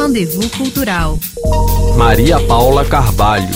Rendezvous Cultural. Maria Paula Carvalho.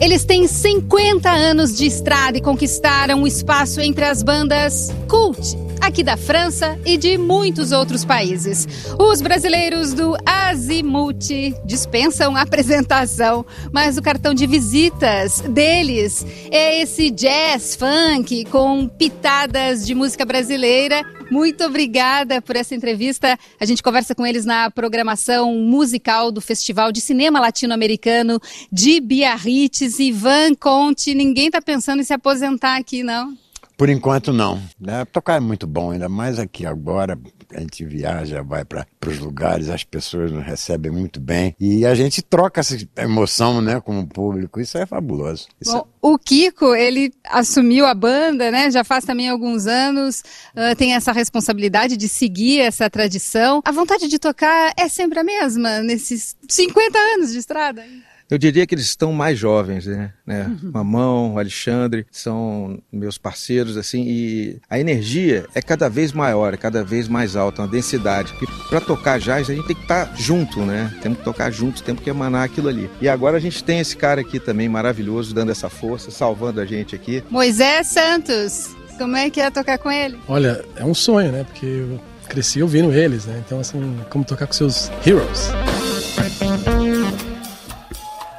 Eles têm 50 anos de estrada e conquistaram um espaço entre as bandas cult aqui da França e de muitos outros países. Os brasileiros do Azimuth dispensam apresentação, mas o cartão de visitas deles é esse jazz funk com pitadas de música brasileira. Muito obrigada por essa entrevista. A gente conversa com eles na programação musical do Festival de Cinema Latino-Americano de Biarritz. Ivan Conte, ninguém está pensando em se aposentar aqui, não? Por enquanto não. É, tocar é muito bom, ainda mais aqui agora. A gente viaja, vai para os lugares, as pessoas nos recebem muito bem e a gente troca essa emoção, né, com o público. Isso é fabuloso. Isso bom, é... O Kiko, ele assumiu a banda, né? Já faz também alguns anos, uh, tem essa responsabilidade de seguir essa tradição. A vontade de tocar é sempre a mesma nesses 50 anos de estrada. Eu diria que eles estão mais jovens, né? né? Uhum. Mamão, Alexandre, são meus parceiros, assim, e a energia é cada vez maior, é cada vez mais alta, uma densidade. Porque para tocar jazz, a gente tem que estar tá junto, né? Temos que tocar junto, temos que emanar aquilo ali. E agora a gente tem esse cara aqui também maravilhoso, dando essa força, salvando a gente aqui. Moisés Santos, como é que é tocar com ele? Olha, é um sonho, né? Porque eu cresci ouvindo eles, né? Então, assim, como tocar com seus heroes.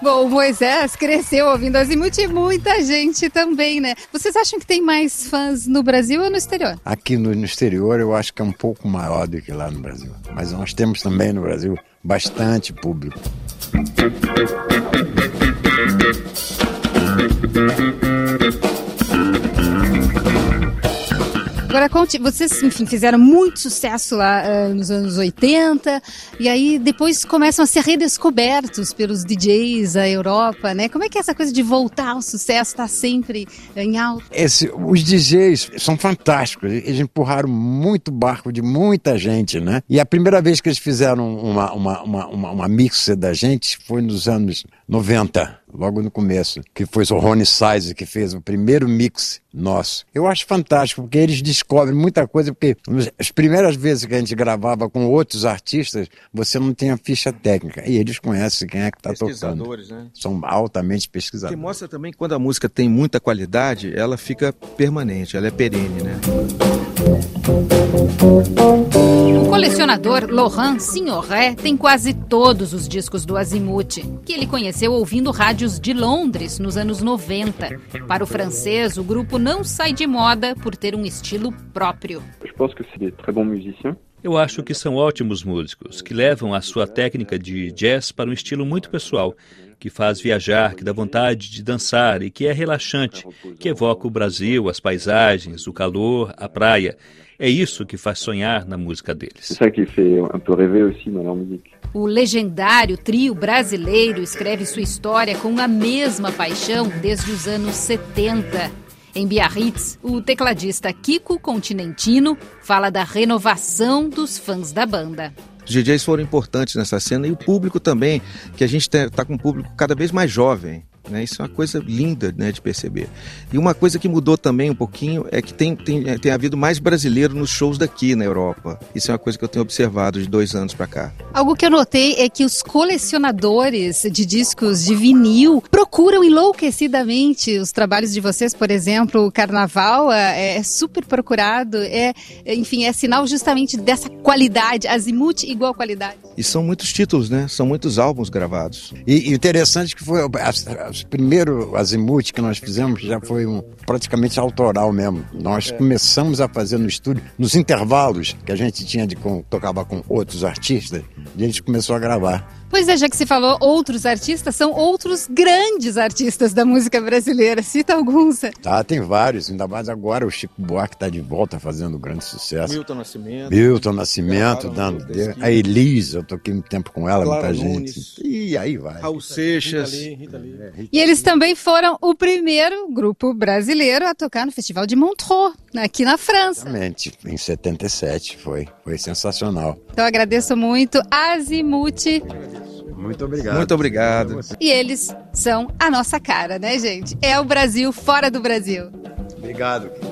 Bom, Moisés cresceu ouvindo Azimuth e muita gente também, né? Vocês acham que tem mais fãs no Brasil ou no exterior? Aqui no, no exterior eu acho que é um pouco maior do que lá no Brasil. Mas nós temos também no Brasil bastante público. Vocês, enfim, fizeram muito sucesso lá uh, nos anos 80 e aí depois começam a ser redescobertos pelos DJs da Europa, né? Como é que é essa coisa de voltar ao sucesso está sempre em alta? Esse, os DJs são fantásticos, eles empurraram muito barco de muita gente, né? E a primeira vez que eles fizeram uma, uma, uma, uma, uma da gente foi nos anos 90 logo no começo, que foi o Rony Size que fez o primeiro mix nosso. Eu acho fantástico, porque eles descobrem muita coisa, porque as primeiras vezes que a gente gravava com outros artistas, você não tem a ficha técnica, e eles conhecem quem é que está tocando. Né? São altamente pesquisadores. Que mostra também que quando a música tem muita qualidade, ela fica permanente, ela é perene, né? O colecionador Laurent Signoret tem quase todos os discos do Azimuth, que ele conheceu ouvindo rádios de Londres nos anos 90. Para o francês, o grupo não sai de moda por ter um estilo próprio. Eu acho que são ótimos músicos, que levam a sua técnica de jazz para um estilo muito pessoal, que faz viajar, que dá vontade de dançar e que é relaxante, que evoca o Brasil, as paisagens, o calor, a praia. É isso que faz sonhar na música deles. O legendário trio brasileiro escreve sua história com a mesma paixão desde os anos 70. Em Biarritz, o tecladista Kiko Continentino fala da renovação dos fãs da banda. Os DJs foram importantes nessa cena e o público também, que a gente está com um público cada vez mais jovem. Né? Isso é uma coisa linda né, de perceber. E uma coisa que mudou também um pouquinho é que tem, tem, tem havido mais brasileiro nos shows daqui na Europa. Isso é uma coisa que eu tenho observado de dois anos para cá. Algo que eu notei é que os colecionadores de discos de vinil procuram enlouquecidamente os trabalhos de vocês. Por exemplo, o Carnaval é, é super procurado. É, enfim, é sinal justamente dessa qualidade. Azimuth igual qualidade. E são muitos títulos, né? São muitos álbuns gravados. E interessante que foi o primeiro Azimuth que nós fizemos já foi um, praticamente autoral mesmo. Nós é. começamos a fazer no estúdio, nos intervalos que a gente tinha de com, tocava com outros artistas, a gente começou a gravar. Pois é, já que se falou outros artistas, são outros grandes artistas da música brasileira. Cita alguns. Tá, tem vários. Ainda mais agora o Chico Buarque está de volta fazendo grande sucesso. Milton Nascimento. Milton Nascimento, dando. A Elisa, eu toquei muito tempo com ela, Clara muita Nunes. gente. E aí vai. Raul Seixas. Rita Lee, Rita Lee. É, e eles também foram o primeiro grupo brasileiro a tocar no Festival de Montreux, aqui na França. Exatamente, em 77 foi. Foi sensacional. Então agradeço muito. Azimuth. Muito obrigado. Muito obrigado. E eles são a nossa cara, né, gente? É o Brasil fora do Brasil. Obrigado. Obrigado.